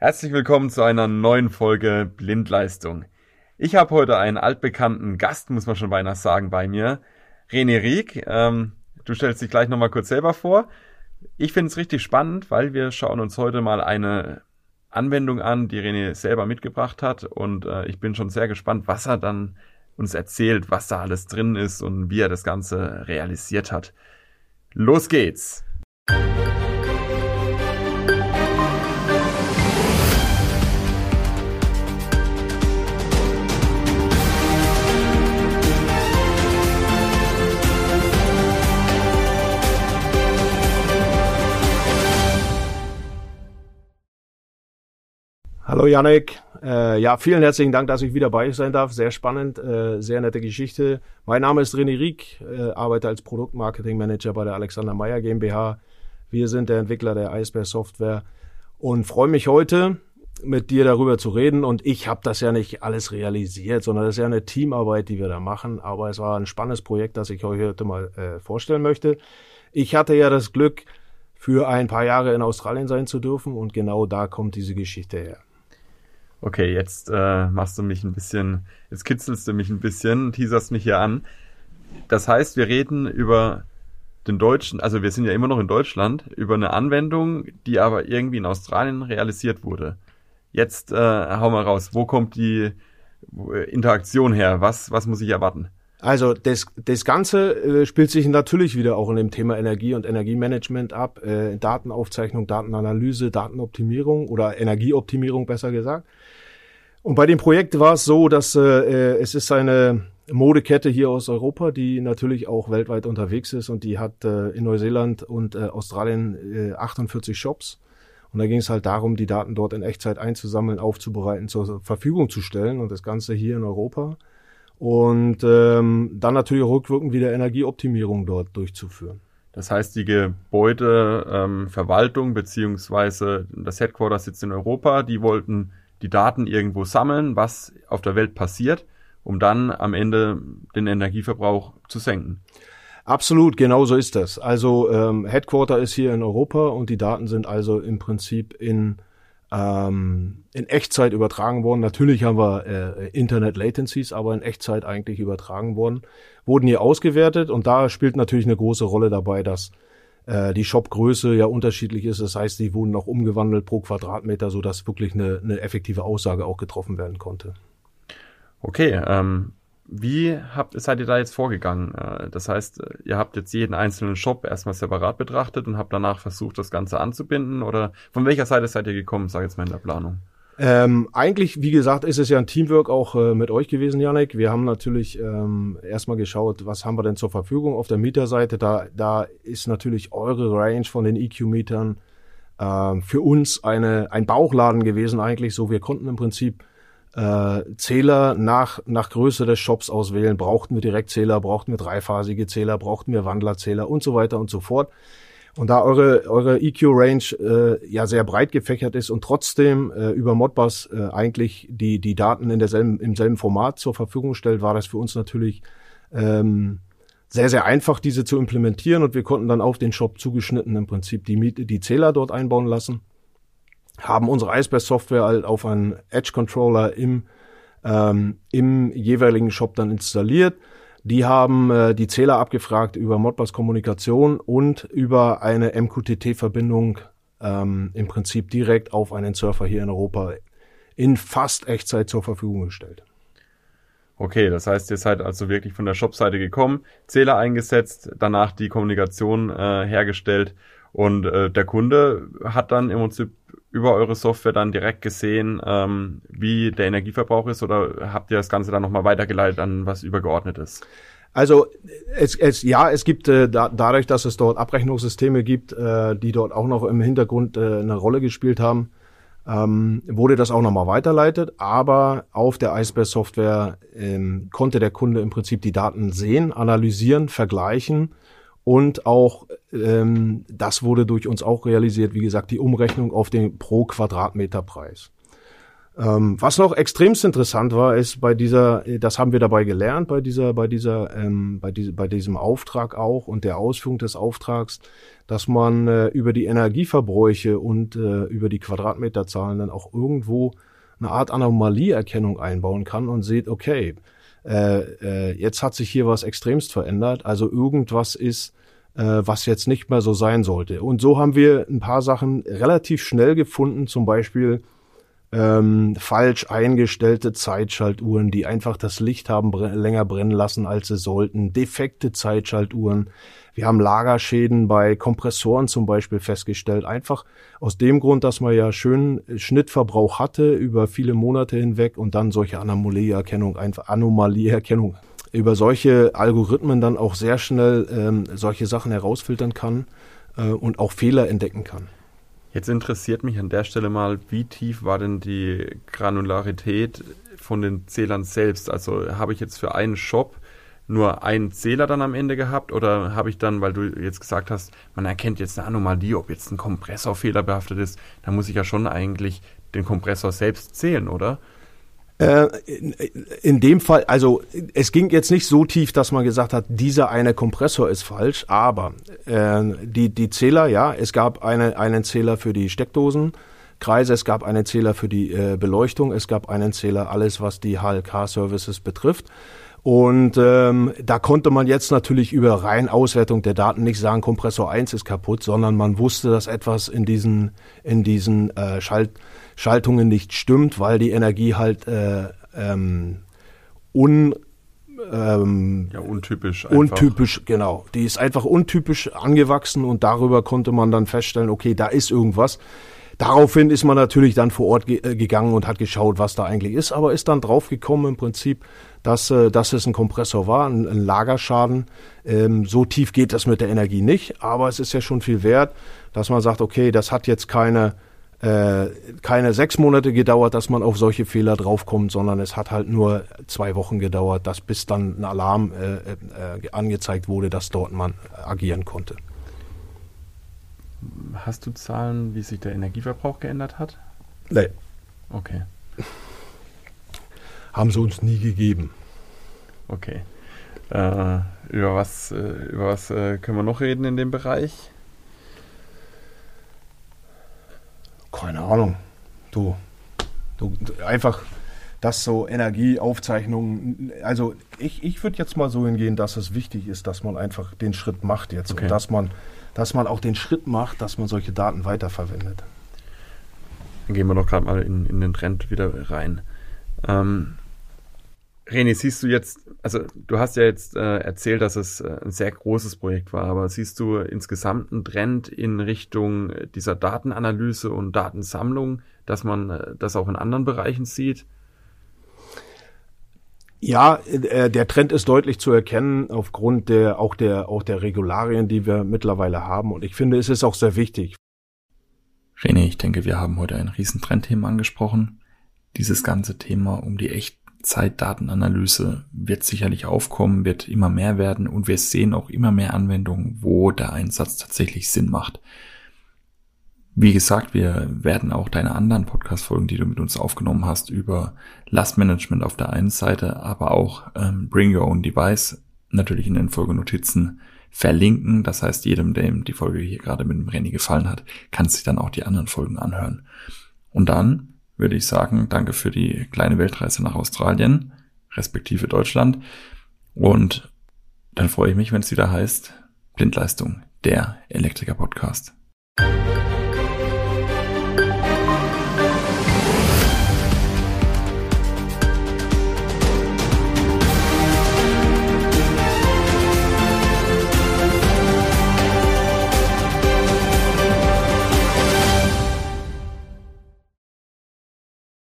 Herzlich willkommen zu einer neuen Folge Blindleistung. Ich habe heute einen altbekannten Gast, muss man schon beinahe sagen, bei mir. René Rieck. Ähm, du stellst dich gleich nochmal kurz selber vor. Ich finde es richtig spannend, weil wir schauen uns heute mal eine Anwendung an, die René selber mitgebracht hat. Und äh, ich bin schon sehr gespannt, was er dann uns erzählt, was da alles drin ist und wie er das Ganze realisiert hat. Los geht's! Hallo Janik. Äh, ja, vielen herzlichen Dank, dass ich wieder bei euch sein darf. Sehr spannend, äh, sehr nette Geschichte. Mein Name ist René Rieck, äh, arbeite als Produktmarketing-Manager bei der Alexander Meyer GmbH. Wir sind der Entwickler der Eisbär Software und freue mich heute mit dir darüber zu reden. Und ich habe das ja nicht alles realisiert, sondern das ist ja eine Teamarbeit, die wir da machen. Aber es war ein spannendes Projekt, das ich euch heute mal äh, vorstellen möchte. Ich hatte ja das Glück, für ein paar Jahre in Australien sein zu dürfen und genau da kommt diese Geschichte her. Okay, jetzt äh, machst du mich ein bisschen, jetzt kitzelst du mich ein bisschen, teaserst mich hier an. Das heißt, wir reden über den deutschen, also wir sind ja immer noch in Deutschland, über eine Anwendung, die aber irgendwie in Australien realisiert wurde. Jetzt äh, hau mal raus, wo kommt die Interaktion her? Was, was muss ich erwarten? Also das, das Ganze äh, spielt sich natürlich wieder auch in dem Thema Energie und Energiemanagement ab, äh, Datenaufzeichnung, Datenanalyse, Datenoptimierung oder Energieoptimierung besser gesagt. Und bei dem Projekt war es so, dass äh, äh, es ist eine Modekette hier aus Europa, die natürlich auch weltweit unterwegs ist und die hat äh, in Neuseeland und äh, Australien äh, 48 Shops. Und da ging es halt darum, die Daten dort in Echtzeit einzusammeln, aufzubereiten, zur Verfügung zu stellen und das Ganze hier in Europa und ähm, dann natürlich rückwirkend wieder Energieoptimierung dort durchzuführen. Das heißt, die Gebäudeverwaltung ähm, beziehungsweise das Headquarter sitzt in Europa, die wollten die Daten irgendwo sammeln, was auf der Welt passiert, um dann am Ende den Energieverbrauch zu senken. Absolut, genau so ist das. Also ähm, Headquarter ist hier in Europa und die Daten sind also im Prinzip in ähm, in Echtzeit übertragen worden. Natürlich haben wir äh, Internet Latencies, aber in Echtzeit eigentlich übertragen worden. Wurden hier ausgewertet und da spielt natürlich eine große Rolle dabei, dass äh, die Shopgröße ja unterschiedlich ist. Das heißt, die wurden auch umgewandelt pro Quadratmeter, so dass wirklich eine, eine effektive Aussage auch getroffen werden konnte. Okay, ähm, wie habt, seid ihr da jetzt vorgegangen? Äh, das heißt, ihr habt jetzt jeden einzelnen Shop erstmal separat betrachtet und habt danach versucht, das Ganze anzubinden? Oder von welcher Seite seid ihr gekommen, sag jetzt mal in der Planung? Ähm, eigentlich, wie gesagt, ist es ja ein Teamwork auch äh, mit euch gewesen, Janik. Wir haben natürlich ähm, erstmal geschaut, was haben wir denn zur Verfügung auf der Mieterseite. Da, da ist natürlich eure Range von den EQ-Mietern äh, für uns eine, ein Bauchladen gewesen eigentlich. So, wir konnten im Prinzip äh, Zähler nach, nach Größe des Shops auswählen. Brauchten wir Direktzähler, brauchten wir dreiphasige Zähler, brauchten wir Wandlerzähler und so weiter und so fort. Und da eure, eure EQ-Range äh, ja sehr breit gefächert ist und trotzdem äh, über Modbus äh, eigentlich die, die Daten in derselben, im selben Format zur Verfügung stellt, war das für uns natürlich ähm, sehr, sehr einfach, diese zu implementieren. Und wir konnten dann auf den Shop zugeschnitten im Prinzip die, die Zähler dort einbauen lassen haben unsere Iceberg-Software halt auf einen Edge-Controller im, ähm, im jeweiligen Shop dann installiert. Die haben äh, die Zähler abgefragt über Modbus-Kommunikation und über eine MQTT-Verbindung ähm, im Prinzip direkt auf einen Surfer hier in Europa in fast Echtzeit zur Verfügung gestellt. Okay, das heißt, ihr seid also wirklich von der Shop-Seite gekommen, Zähler eingesetzt, danach die Kommunikation äh, hergestellt und äh, der Kunde hat dann im Prinzip über eure Software dann direkt gesehen, ähm, wie der Energieverbrauch ist oder habt ihr das Ganze dann nochmal weitergeleitet an was übergeordnetes? Also es, es, ja, es gibt äh, da, dadurch, dass es dort Abrechnungssysteme gibt, äh, die dort auch noch im Hintergrund äh, eine Rolle gespielt haben, ähm, wurde das auch nochmal weiterleitet. Aber auf der Iceberg Software ähm, konnte der Kunde im Prinzip die Daten sehen, analysieren, vergleichen und auch, ähm, das wurde durch uns auch realisiert, wie gesagt, die Umrechnung auf den pro Quadratmeter Preis. Ähm, was noch extremst interessant war, ist bei dieser, das haben wir dabei gelernt, bei dieser, bei dieser, ähm, bei, diese, bei diesem Auftrag auch und der Ausführung des Auftrags, dass man äh, über die Energieverbräuche und äh, über die Quadratmeterzahlen dann auch irgendwo eine Art Anomalieerkennung einbauen kann und sieht, okay, äh, äh, jetzt hat sich hier was extremst verändert, also irgendwas ist, äh, was jetzt nicht mehr so sein sollte. Und so haben wir ein paar Sachen relativ schnell gefunden, zum Beispiel ähm, falsch eingestellte Zeitschaltuhren, die einfach das Licht haben br länger brennen lassen, als sie sollten, defekte Zeitschaltuhren. Wir haben Lagerschäden bei Kompressoren zum Beispiel festgestellt, einfach aus dem Grund, dass man ja schön Schnittverbrauch hatte über viele Monate hinweg und dann solche Anomalieerkennung, einfach Anomalieerkennung über solche Algorithmen dann auch sehr schnell ähm, solche Sachen herausfiltern kann äh, und auch Fehler entdecken kann. Jetzt interessiert mich an der Stelle mal, wie tief war denn die Granularität von den Zählern selbst? Also habe ich jetzt für einen Shop nur einen Zähler dann am Ende gehabt oder habe ich dann, weil du jetzt gesagt hast, man erkennt jetzt eine Anomalie, ob jetzt ein Kompressor fehlerbehaftet ist, dann muss ich ja schon eigentlich den Kompressor selbst zählen, oder? Äh, in, dem Fall, also es ging jetzt nicht so tief, dass man gesagt hat, dieser eine Kompressor ist falsch, aber äh, die, die Zähler, ja, es gab eine, einen Zähler für die Steckdosen. Kreise, es gab einen Zähler für die äh, Beleuchtung, es gab einen Zähler, alles was die HLK-Services betrifft. Und ähm, da konnte man jetzt natürlich über rein Auswertung der Daten nicht sagen, Kompressor 1 ist kaputt, sondern man wusste, dass etwas in diesen, in diesen äh, Schalt Schaltungen nicht stimmt, weil die Energie halt äh, ähm, un, ähm, ja, untypisch. Einfach. Untypisch, genau. Die ist einfach untypisch angewachsen und darüber konnte man dann feststellen, okay, da ist irgendwas. Daraufhin ist man natürlich dann vor Ort ge äh, gegangen und hat geschaut, was da eigentlich ist, aber ist dann draufgekommen im Prinzip, dass, äh, dass es ein Kompressor war, ein, ein Lagerschaden. Ähm, so tief geht das mit der Energie nicht, aber es ist ja schon viel wert, dass man sagt, okay, das hat jetzt keine äh, keine sechs Monate gedauert, dass man auf solche Fehler draufkommt, sondern es hat halt nur zwei Wochen gedauert, dass bis dann ein Alarm äh, äh, angezeigt wurde, dass dort man agieren konnte. Hast du Zahlen, wie sich der Energieverbrauch geändert hat? Nee. Okay. Haben sie uns nie gegeben. Okay. Äh, über was, äh, über was äh, können wir noch reden in dem Bereich? Keine Ahnung. Du, du, du einfach dass so Energieaufzeichnungen, also ich, ich würde jetzt mal so hingehen, dass es wichtig ist, dass man einfach den Schritt macht jetzt okay. und dass man, dass man auch den Schritt macht, dass man solche Daten weiterverwendet. Dann gehen wir doch gerade mal in, in den Trend wieder rein. Ähm, René, siehst du jetzt, also du hast ja jetzt äh, erzählt, dass es äh, ein sehr großes Projekt war, aber siehst du insgesamt einen Trend in Richtung dieser Datenanalyse und Datensammlung, dass man äh, das auch in anderen Bereichen sieht? Ja, äh, der Trend ist deutlich zu erkennen aufgrund der auch der auch der Regularien, die wir mittlerweile haben. Und ich finde, es ist auch sehr wichtig. René, ich denke, wir haben heute ein Riesentrendthema angesprochen. Dieses ganze Thema um die echt Zeitdatenanalyse wird sicherlich aufkommen, wird immer mehr werden und wir sehen auch immer mehr Anwendungen, wo der Einsatz tatsächlich Sinn macht. Wie gesagt, wir werden auch deine anderen Podcast-Folgen, die du mit uns aufgenommen hast, über Lastmanagement auf der einen Seite, aber auch ähm, Bring Your Own Device natürlich in den Folgenotizen verlinken. Das heißt, jedem, dem die Folge hier gerade mit dem Renny gefallen hat, kann sich dann auch die anderen Folgen anhören. Und dann würde ich sagen, danke für die kleine Weltreise nach Australien, respektive Deutschland. Und dann freue ich mich, wenn es wieder heißt, Blindleistung, der Elektriker-Podcast.